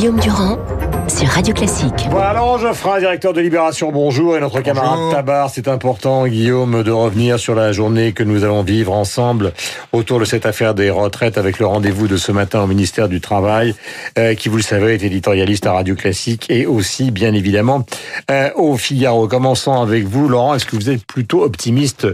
Guillaume Durand Radio Classique. Voilà, alors Geoffrin, directeur de Libération, bonjour. Et notre camarade Tabar, c'est important, Guillaume, de revenir sur la journée que nous allons vivre ensemble autour de cette affaire des retraites avec le rendez-vous de ce matin au ministère du Travail, euh, qui, vous le savez, est éditorialiste à Radio Classique et aussi, bien évidemment, euh, au Figaro. Commençons avec vous, Laurent. Est-ce que vous êtes plutôt optimiste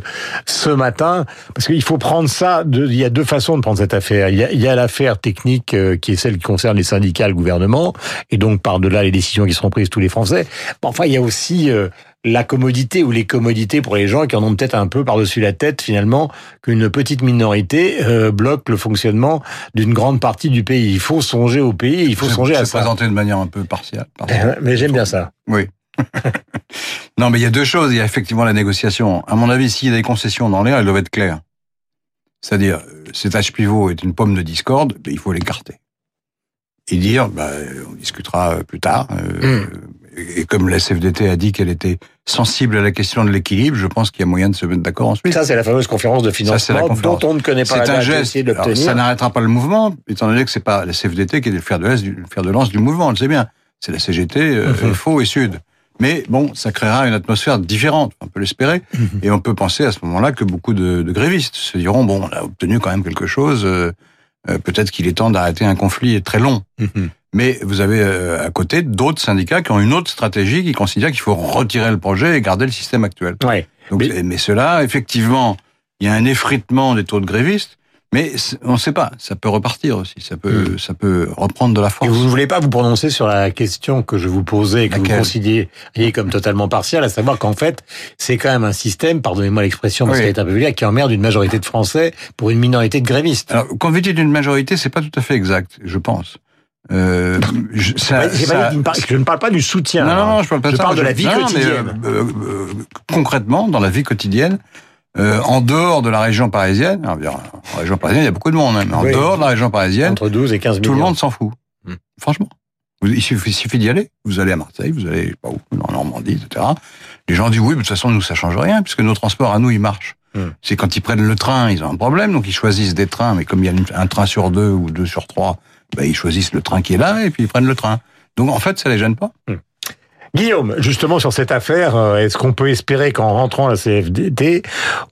ce matin? Parce qu'il faut prendre ça, de, il y a deux façons de prendre cette affaire. Il y a, il y a l'affaire technique euh, qui est celle qui concerne les syndicats, le gouvernement, et donc par-delà les décisions qui seront prises tous les Français. Enfin, il y a aussi euh, la commodité ou les commodités pour les gens qui en ont peut-être un peu par-dessus la tête finalement qu'une petite minorité euh, bloque le fonctionnement d'une grande partie du pays. Il faut songer au pays, il faut songer à ça. présenté de manière un peu partiale. partielle. Mais j'aime bien ça. Oui. non, mais il y a deux choses. Il y a effectivement la négociation. À mon avis, s'il y a des concessions dans l'air, elles doivent être claires. C'est-à-dire, euh, cet âge pivot est une pomme de discorde, mais il faut l'écarter. Et dire, bah, on discutera euh, plus tard. euh, Mm. Et comme la CFDT a dit qu'elle était sensible à la question de l'équilibre, je pense qu'il y a moyen de se mettre d'accord ensuite. Ça, c'est la fameuse conférence de Ça, financement conférence. dont on ne connaît pas la C'est un geste. Alors, ça n'arrêtera pas le mouvement, étant donné que c'est pas la CFDT qui est le fer de de lance du mouvement, on le sait bien. C'est la CGT, euh, Mhm. faux et sud. Mais bon, ça créera une atmosphère différente, on peut l'espérer. Mhm. Et on peut penser à ce moment-là que beaucoup de, de grévistes se diront, bon, on a obtenu quand même quelque chose, euh, peut-être qu'il est temps d'arrêter un conflit très long. Mhm. Mais vous avez euh, à côté d'autres syndicats qui ont une autre stratégie, qui considèrent qu'il faut retirer le projet et garder le système actuel. Ouais. Donc, Mais- mais, cela, effectivement, il y a un effritement des taux de grévistes, mais on ne sait pas. Ça peut repartir aussi. Ça peut, Hmm. ça peut reprendre de la Et force. vous ne voulez pas vous prononcer sur la question que je vous posais et que vous considériez comme totalement partielle, à savoir qu'en fait, c'est quand même un système, pardonnez-moi l'expression, parce Oui. qu'elle est un peu vulgaire, qui emmerde une majorité de Français pour une minorité de grévistes. Alors, quand vous dites d'une majorité, c'est pas tout à fait exact, je pense. Euh, je, ça, ça- ne parle pas du soutien. non, non, non, je parle pas Je de ça. parle de la vie non, mais, quotidienne. euh, euh, euh, concrètement, dans la vie quotidienne, euh, en dehors de la région parisienne, alors, bien, en région parisienne, il y a beaucoup de monde, hein, mais en Oui. dehors de la région parisienne, Entre 12 et 15 millions. tout le monde s'en fout. Hmm. Franchement. Vous- Il suffit, d'y aller. Vous allez à Marseille, vous allez, je sais pas où, en Normandie, etc. Les gens disent oui, mais de toute façon, nous, ça change rien, puisque nos transports à nous, ils marchent. Hmm. C'est quand ils prennent le train, ils ont un problème, donc ils choisissent des trains, mais comme il y a un train sur deux ou deux sur trois, ben, ils choisissent le train qui est là et puis ils prennent le train. Donc en fait, ça les gêne pas. Guillaume, justement sur cette affaire, euh, est-ce qu'on peut espérer qu'en rentrant à la CFDT,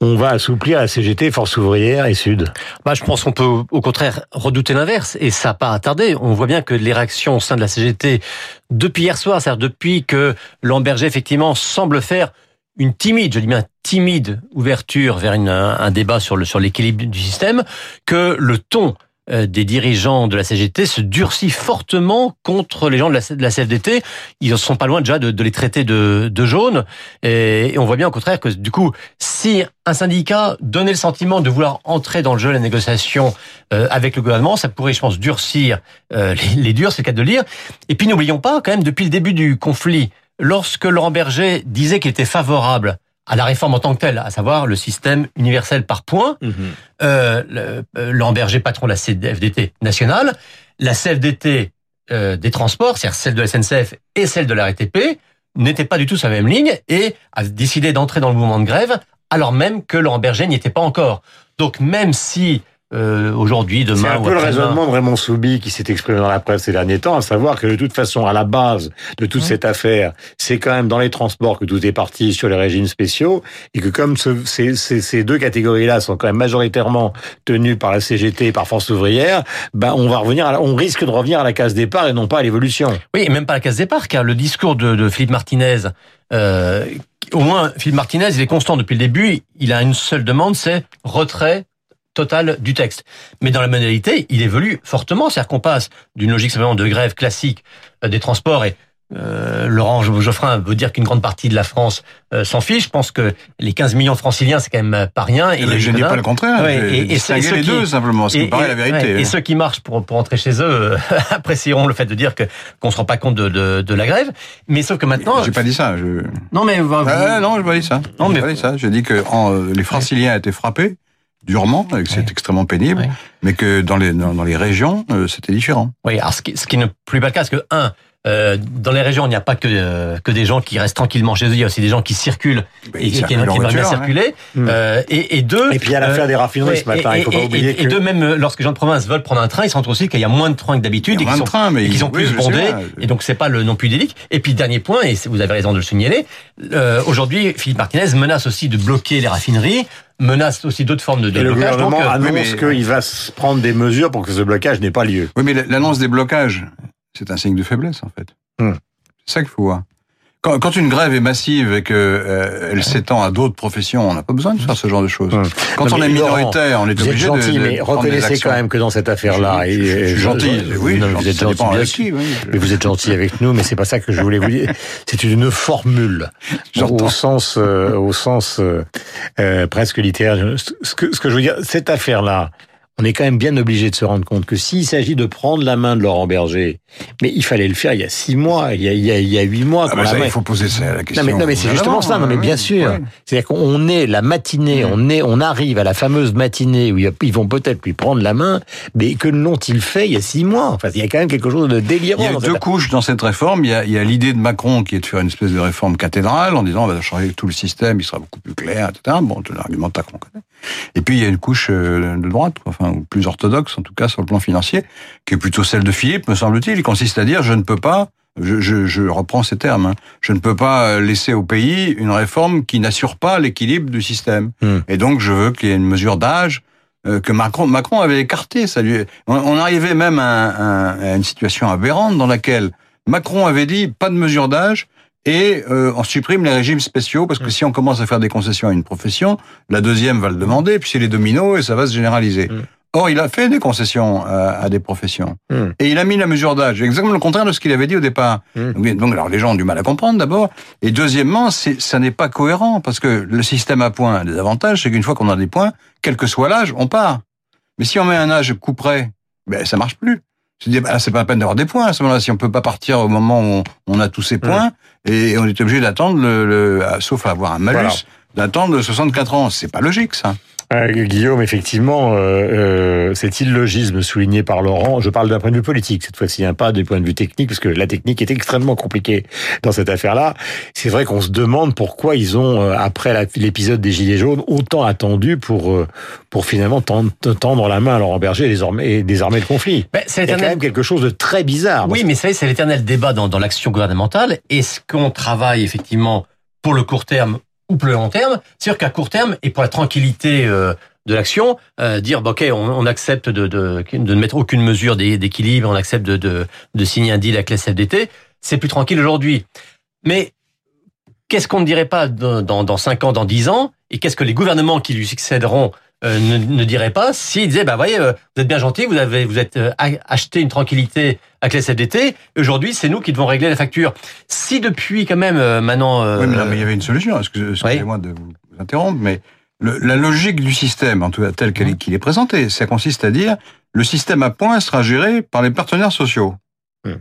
on va assouplir la CGT, Force ouvrière et Sud? Bah, je pense qu'on peut au contraire redouter l'inverse, et ça n'a pas tarder. On voit bien que les réactions au sein de la CGT, depuis hier soir, c'est-à-dire depuis que Lamberger, effectivement, semble faire une timide, je dis bien timide, ouverture vers un, débat sur sur l'équilibre du système, que le ton des dirigeants de la CGT se durcit fortement contre les gens de la, CFDT. Ils ne sont pas loin déjà de, de les traiter de, de jaunes. Et, et on voit bien au contraire que du coup, si un syndicat donnait le sentiment de vouloir entrer dans le jeu de la négociation euh, avec le gouvernement, ça pourrait, je pense, durcir euh, les, les durs, c'est le cas de le dire. Et puis n'oublions pas, quand même, depuis le début du conflit, lorsque Laurent Berger disait qu'il était favorable à la réforme en tant que telle, à savoir le système universel par points, euh, le- euh, Laurent Berger, patron de la CFDT nationale, la CFDT euh, des transports, c'est-à-dire celle de la SNCF et celle de la RATP, n'étaient pas du tout sur la même ligne et a décidé d'entrer dans le mouvement de grève alors même que Laurent Berger n'y était pas encore. Donc même si euh, aujourd'hui, C'est demain un ou peu le raisonnement de Raymond Soubi qui s'est exprimé dans la presse ces derniers temps, à savoir que de toute façon, à la base de toute Mmh. cette affaire, c'est quand même dans les transports que tout est parti sur les régimes spéciaux, et que comme ce- ces, ces- ces deux catégories-là sont quand même majoritairement tenues par la CGT et par Force ouvrière, ben on va revenir, à la- on risque de revenir à la case départ et non pas à l'évolution. Oui, et même pas la case départ, car le discours de, de Philippe Martinez, euh, au moins Philippe Martinez, il est constant depuis le début. Il a une seule demande, c'est retrait total du texte. Mais dans la modalité, il évolue fortement, c'est-à-dire qu'on passe d'une logique simplement de grève classique euh, des transports et euh, Laurent Geoffrin veut dire qu'une grande partie de la France euh, s'en fiche. Je pense que les 15 millions de franciliens, c'est quand même pas rien. Et les je ne dis Jeunes, pas le contraire. Ouais, et- et ceux les qui- deux simplement, ce qui me paraît la vérité. ouais, et ceux qui marchent pour, pour rentrer chez eux euh, apprécieront le fait de dire que qu'on se rend pas compte de, de, de la grève. Mais sauf que maintenant, J'ai pas dit ça. Je... non mais vous- Ah, non, je pas dit ça. Non, mais- pas dit ça. J'ai dit que en, euh, les Franciliens étaient frappés durement, et que c'est extrêmement pénible, mais que dans les dans, dans les régions, euh, c'était différent. oui, alors ce qui, ce qui ne plus pas le cas, parce que un, euh, dans les régions, il n'y a pas que euh, que des gens qui restent tranquillement chez eux. Il y a aussi des gens qui circulent Ben, et qui, qui, aimeraient bien voiture, circuler. Mm. Euh, et, et deux. Et puis il y a l'affaire euh, des raffineries ce matin. et- il faut pas et- oublier et, que. et deux, même euh, lorsque les gens de province veulent prendre un train, ils se rendent aussi qu'il y a moins de trains que d'habitude et qu'ils sont, de trains, mais et ils- sont oui, plus bondés. Et donc c'est pas le non plus délic. Et puis dernier point, et vous avez raison de le signaler. euh, Aujourd'hui, Philippe Martinez menace aussi de bloquer les raffineries, menace aussi d'autres formes de, de Et le blocage. gouvernement Donc, annonce oui, qu'il va se prendre des mesures pour que ce blocage n'ait pas lieu. Oui, mais l'annonce des blocages, c'est un signe de faiblesse, en fait. Hmm. C'est ça qu'il faut voir. Quand, quand une grève est massive et que euh, elle s'étend à d'autres professions, on n'a pas besoin de faire ce genre de choses. Hmm. Quand Non, on mais est minoritaire, on est Vous êtes obligé de, gentil, de mais prendre des reconnaissez quand même que dans cette affaire-là, Je- je- gentil, oui. non, vous êtes gentil, dépend bien avec sûr. qui, oui. Mais vous êtes gentil avec nous, mais c'est pas ça que je voulais vous dire. C'est une formule au sens, euh, au sens euh, euh, presque littéraire. Ce que, ce que je veux dire, cette affaire-là, on est quand même bien obligé de se rendre compte que s'il s'agit de prendre la main de Laurent Berger, mais il fallait le faire il y a six mois, il y a, il y a, il y a huit mois. Ah, bah, ça, main- il faut poser ça, la question. non mais, non mais c'est justement ça, non mais bien sûr. Ouais. C'est-à-dire qu'on est la matinée, Mm. on est, on arrive à la fameuse matinée où ils vont peut-être lui prendre la main, mais que l'ont-ils fait il y a six mois? Enfin, il y a quand même quelque chose de délirant. Il y a deux couches dans cette réforme. Il y a, il y a l'idée de Macron qui est de faire une espèce de réforme cathédrale en disant on va changer tout le système, il sera beaucoup plus clair, etc. Bon, c'est l'argumentaire qu'on connaît. Et puis il y a une couche euh, de droite, enfin ou plus orthodoxe en tout cas sur le plan financier, qui est plutôt celle de Philippe, me semble-t-il. Il consiste à dire je ne peux pas, je, je, je reprends ces termes, hein, je ne peux pas euh, laisser au pays une réforme qui n'assure pas l'équilibre du système. Hmm. Et donc je veux qu'il y ait une mesure d'âge euh, que Macron, Macron avait écarté. Ça lui, on, on arrivait même à une situation aberrante dans laquelle Macron avait dit pas de mesure d'âge et euh, on supprime les régimes spéciaux parce que si on commence à faire des concessions à une profession, la deuxième va le demander, puis c'est les dominos et ça va se généraliser. Mm. Or, il a fait des concessions à, à des professions Mm. et il a mis la mesure d'âge, exactement le contraire de ce qu'il avait dit au départ. Mm. Donc, donc, alors les gens ont du mal à comprendre d'abord, et deuxièmement, ça n'est pas cohérent parce que le système à points a des avantages, c'est qu'une fois qu'on a des points, quel que soit l'âge, on part. Mais si on met un âge coup près, ben ça marche plus. Dis, bah, c'est pas la peine d'avoir des points à ce moment-là. Si on peut pas partir au moment où on, on a tous ces points, et on est obligé d'attendre le, le- ah, sauf à avoir un malus, Voilà. d'attendre 64 ans. C'est pas logique, ça. Euh, Guillaume, effectivement, euh, euh, cet illogisme souligné par Laurent, je parle d'un point de vue politique cette fois-ci, hein, pas du point de vue technique, parce que la technique est extrêmement compliquée dans cette affaire-là. C'est vrai qu'on se demande pourquoi ils ont, euh, après l'épisode des Gilets jaunes, autant attendu pour, pour finalement tendre, tendre la main à Laurent Berger et désormais, et désarmer le conflit. ben, c'est quand même quelque chose de très bizarre. Oui, mais ça, c'est l'éternel débat dans, dans l'action gouvernementale. Est-ce qu'on travaille effectivement pour le court terme ou le long terme C'est sûr qu'à court terme et pour la tranquillité euh, de l'action, euh, dire bah, ok, on, accepte de, de, de ne mettre aucune mesure d'é- d'équilibre, on accepte de, de, de signer un deal avec la CFDT, c'est plus tranquille aujourd'hui. Mais qu'est-ce qu'on ne dirait pas dans, dans, dans 5 ans, dans 10 ans Et qu'est-ce que les gouvernements qui lui succéderont euh, ne, ne diraient pas s'ils disaient, bah voyez, vous êtes bien gentil, vous avez vous êtes acheté une tranquillité avec la CFDT, aujourd'hui c'est nous qui devons régler la facture. Si depuis quand même euh, maintenant... euh, Oui, mais, non, mais il y avait une solution. Excuse- Excusez-moi de vous interrompre, mais le- la logique du système, en tout cas tel qu'elle est- qu'il est présenté, ça consiste à dire le système à points sera géré par les partenaires sociaux. Hmm.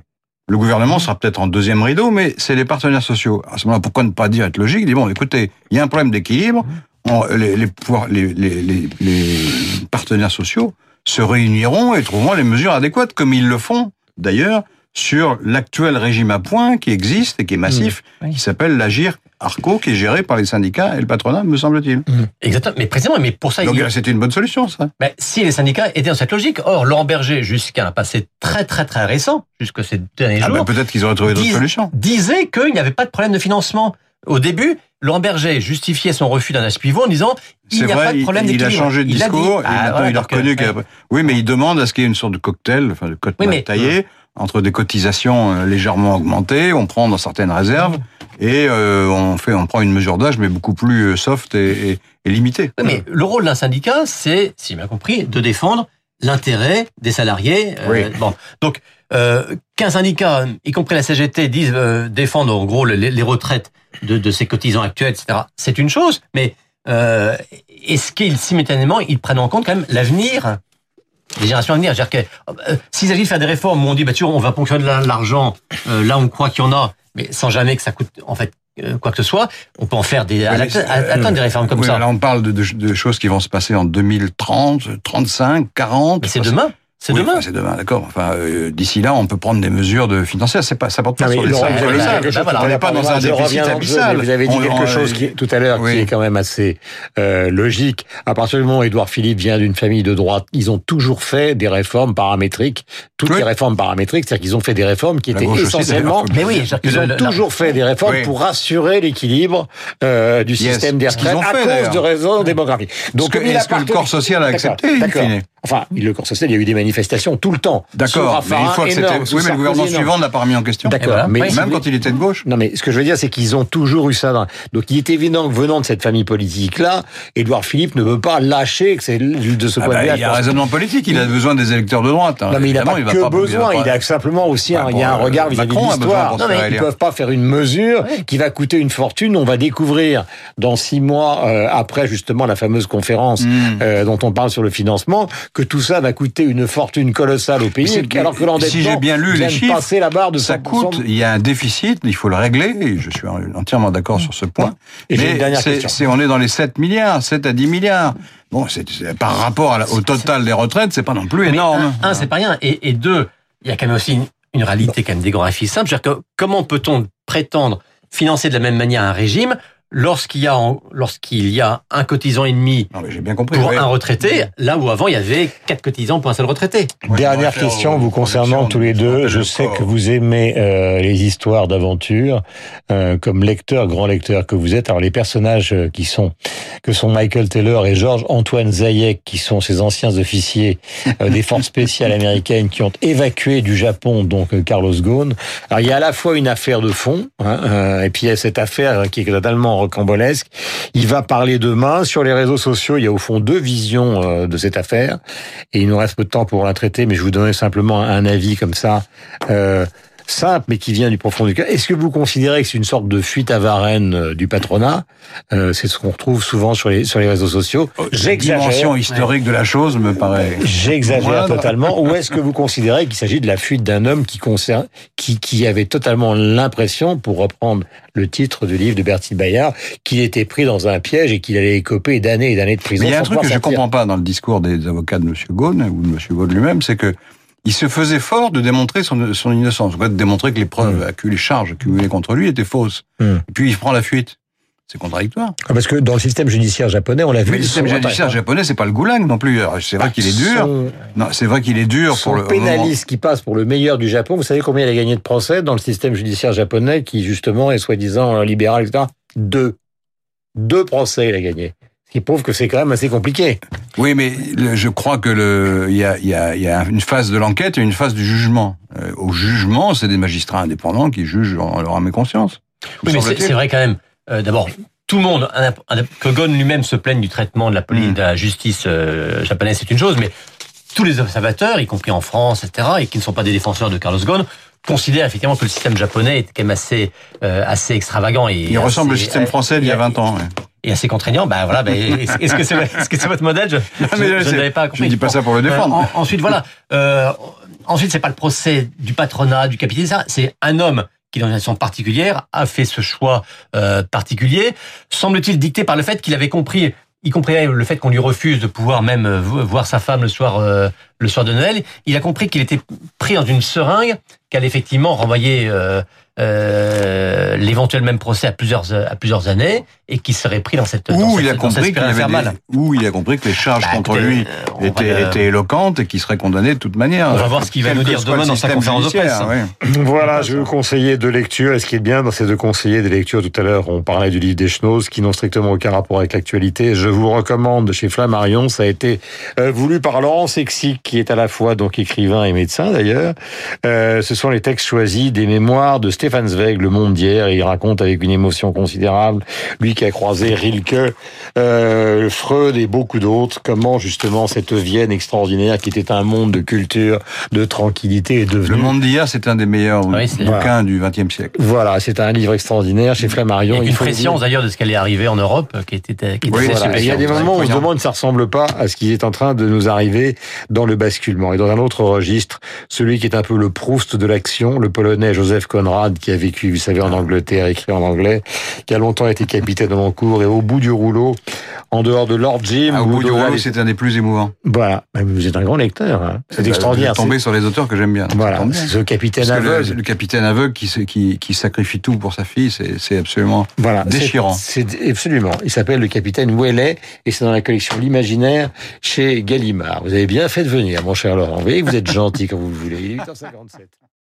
Le gouvernement sera peut-être en deuxième rideau, mais c'est les partenaires sociaux. À ce moment-là, pourquoi ne pas dire être logique Dire bon, écoutez, il y a un problème d'équilibre. Les, les, les, les partenaires sociaux se réuniront et trouveront les mesures adéquates, comme ils le font d'ailleurs sur l'actuel régime à points qui existe et qui est massif, Mmh. Oui. qui s'appelle l'Agir Arco, qui est géré par les syndicats et le patronat, me semble-t-il. Exactement, mais précisément, mais pour ça, Donc il- c'était une bonne solution, ça. Ben, si les syndicats étaient dans cette logique, or Laurent Berger, jusqu'à un passé très très très récent, jusque ces derniers Ah jours, ben, peut-être qu'ils auraient trouvé d'autres solutions. disait qu'il n'y avait pas de problème de financement. Au début, Laurent Berger justifiait son refus d'un âge pivot en disant il C'est n'y a vrai, pas de problème il a changé de Il a dit- discours et Ah, maintenant voilà, il a donc, reconnu euh. Oui, mais il demande à ce qu'il y ait une sorte de cocktail, enfin de cocktail Oui, taillé, entre des cotisations euh, légèrement augmentées, on prend dans certaines réserves, et euh, on fait, on prend une mesure d'âge, mais beaucoup plus euh, soft et, et- et limitée. Oui, mais le rôle d'un syndicat, c'est, si bien compris, de défendre l'intérêt des salariés. Euh, Oui. bon, donc euh, qu'un syndicat, y compris la CGT, dise euh, défendre en gros les, les retraites de, de ses cotisants actuels, etc. C'est une chose, mais euh, est-ce qu'ils simultanément ils prennent en compte quand même l'avenir des générations à venir? C'est-à-dire que euh, s'il s'agit de faire des réformes où on dit bah tu vois, on va ponctionner de l'argent euh, là on croit qu'il y en a, mais sans jamais que ça coûte en fait euh, quoi que ce soit, on peut en faire des à à- atteindre des réformes comme Oui, ça. Là, on parle de, de- de choses qui vont se passer en 2030, 35, 40. Mais c'est demain. C'est Oui, demain. enfin, C'est demain, d'accord. Enfin, euh, d'ici là, on peut prendre des mesures de financières. C'est pas, ça porte pas Non, sur les Laurent, salaires. vous avez chose bah on n'est pas dans un déficit abyssal. Vous avez dit On- quelque on- chose qui, tout à l'heure qui est quand même assez euh, logique. À partir du moment où Édouard Philippe vient d'une famille de droite, ils ont toujours fait des réformes paramétriques, toutes Oui. les réformes paramétriques, c'est-à-dire qu'ils ont fait des réformes qui étaient essentiellement Mais oui, Ils ont toujours fait des réformes Oui. pour assurer l'équilibre euh, du système des retraites ont à fait, cause de raisons démographiques. Donc, est-ce que le corps social a accepté, Enfin, le corps social, il y a eu des manifestations tout le temps. D'accord, mais une fois que c'était. Oui, mais le gouvernement énorme. suivant ne l'a pas remis en question. D'accord, voilà. mais Oui. Même quand il était de gauche. non, mais ce que je veux dire, c'est qu'ils ont toujours eu ça. Donc, il est évident que venant de cette famille politique-là, Édouard Philippe ne veut pas lâcher que c'est de ce Ah point bah, de vue. il y a un raisonnement politique, il a besoin des électeurs de droite. hein. Non, mais il n'a pas que pas- besoin. Il a simplement aussi un, Bah, il y a un bon, regard euh, vis-à-vis de l'histoire. Ils élire. peuvent pas faire une mesure qui va coûter une fortune. On va découvrir dans six mois euh, après justement la fameuse conférence Hmm. euh, dont on parle sur le financement que tout ça va coûter une fortune colossale au pays. Alors que l'endettement si j'ai bien lu les de chiffres, passer la barre de Ça 100%. coûte, il y a un déficit, il faut le régler, et je suis entièrement d'accord sur ce point. Et Mais c'est- on est dans les 7 milliards, 7 à 10 milliards. Bon, c'est par rapport la- au total des retraites, c'est pas non plus Mais énorme. Un, un, c'est pas rien. Et, et deux, il y a quand même aussi une, une réalité quand même démographique simple. C'est-à-dire que comment peut-on prétendre financer de la même manière un régime lorsqu'il y a lorsqu'il y a un cotisant et demi Non, mais j'ai bien compris. pour oui. un retraité, là où avant il y avait quatre cotisants pour un seul retraité. Moi, Dernière question vous concernant tous les de- deux. de- Je sais que vous aimez euh, les histoires d'aventure, euh, comme lecteur, grand lecteur que vous êtes. Alors les personnages euh, qui sont que sont Michael Taylor et Georges Antoine Zayek, qui sont ces anciens officiers euh, des forces spéciales américaines qui ont évacué du Japon donc Carlos Ghosn. Alors il y a à la fois une affaire de fond, hein, euh, et puis il y a cette affaire qui est totalement rocambolesque. Il va parler demain sur les réseaux sociaux. Il y a au fond deux visions euh, de cette affaire. Et il nous reste peu de temps pour la traiter, mais je vous donner simplement un avis comme ça, euh, simple, mais qui vient du profond du cœur. Est-ce que vous considérez que c'est une sorte de fuite à Varennes euh, du patronat euh, C'est ce qu'on retrouve souvent sur les, sur les réseaux sociaux. Oh, La dimension historique de la chose me paraît. J'exagère totalement. Ou est-ce que vous considérez qu'il s'agit de la fuite d'un homme qui, concerne, qui, qui avait totalement l'impression, pour reprendre le titre du livre de Bertie Bayard, qu'il était pris dans un piège et qu'il allait écoper d'années et d'années de prison Mais il y a un truc que je sortir? comprends pas dans le discours des avocats de M. Ghosn ou de M. Ghosn lui-même, c'est que il se faisait fort de démontrer son, son innocence, de démontrer que les preuves, accumulées, les charges accumulées contre lui étaient fausses. Mm. Et puis il prend la fuite. C'est contradictoire. Ah, Parce que dans le système judiciaire japonais, on l'a vu. Mais le système judiciaire japonais, c'est pas le goulag non plus. C'est vrai qu'il est dur. Non, c'est vrai qu'il est dur pour le. pénaliste qui passe pour le meilleur du Japon, vous savez combien il a gagné de procès dans le système judiciaire japonais qui justement est soi-disant libéral, etc. Deux. Deux procès il a gagné. Qui prouve que c'est quand même assez compliqué. Oui, mais le- je crois que le, il y a, il y a, il y a une phase de l'enquête et une phase du jugement. Euh, au jugement, c'est des magistrats indépendants qui jugent en leur âme et conscience. Oui, mais c'est vrai quand même. euh, D'abord, tout le monde, que Gon lui-même se plaigne du traitement de la, police, Mm. de la justice euh, japonaise, c'est une chose, mais tous les observateurs, y compris en France, etc., et qui ne sont pas des défenseurs de Carlos Ghosn, considèrent effectivement que le système japonais est quand même assez, euh, assez extravagant et Il ressemble au système français d'il y a 20 ans. ouais. et assez contraignant. Bah voilà. bah, est-ce que c'est est-ce que c'est votre modèle? Je, je, je je n'avais pas Je compris. ne dis pas ça pour le Euh, défendre. en- ensuite, voilà. Euh, ensuite, c'est pas le procès du patronat, du capitalisme. ça, C'est un homme qui, dans une situation particulière, a fait ce choix euh, particulier. Semble-t-il dicté par le fait qu'il avait compris, y compris le fait qu'on lui refuse de pouvoir même euh, vo- voir sa femme le soir, euh, le soir de Noël. Il a compris qu'il était pris dans une seringue qu'allait effectivement renvoyer euh, euh, l'éventuel même procès à plusieurs à plusieurs années et qui serait pris dans cette cette- il a compris qu'il spirale avait infernale. des, ou il a compris que les charges Bah, contre lui euh, étaient, le- étaient éloquentes et qu'il serait condamné de toute manière. On va voir ce qu'il va nous dire demain dans sa conférence de presse. Voilà, je vais vous conseiller deux lectures. Et ce qui est bien dans ces deux conseillers des lectures, tout à l'heure, on parlait du livre des Schnoz, qui n'ont strictement aucun rapport avec l'actualité. Je vous recommande chez Flammarion, ça a été euh, voulu par Laurent Sexic, qui est à la fois donc écrivain et médecin d'ailleurs. Euh, ce sont les textes choisis des mémoires de Stéphane Zweig, Le Monde d'hier, il raconte avec une émotion considérable, lui qui a croisé Rilke, euh, Freud et beaucoup d'autres, comment justement cette Vienne extraordinaire, qui était un monde de culture, de tranquillité, est devenue Le monde d'hier, c'est un des meilleurs Oui, bouquins du XXe siècle. voilà, c'est un livre extraordinaire chez Flammarion. Et Il une prescience d'ailleurs de ce qu'elle est arrivée en Europe, qui était, qui était Oui, Voilà. Il y a des moments où on se demande ça ressemble pas à ce qui est en train de nous arriver dans le basculement. Et dans un autre registre, celui qui est un peu le Proust de l'action, le Polonais Joseph Conrad, qui a vécu, vous savez, en Angleterre, écrit en anglais, qui a longtemps été capitaine de cours et au bout du rouleau, en dehors de Lord Jim. Ah, au bout du rouleau, c'est un des plus émouvants. Voilà. Vous êtes un grand lecteur. Hein. C'est extraordinaire. tombé sur les auteurs que j'aime bien. Voilà. Ce capitaine aveugle. Le, le, capitaine aveugle qui, qui, qui sacrifie tout pour sa fille, c'est absolument voilà. déchirant. C'est absolument. Il s'appelle le capitaine Ouellet et c'est dans la collection L'Imaginaire chez Gallimard. Vous avez bien fait de venir, mon cher Laurent. Vous voyez que vous êtes gentil quand vous le voulez. Il est 8h57.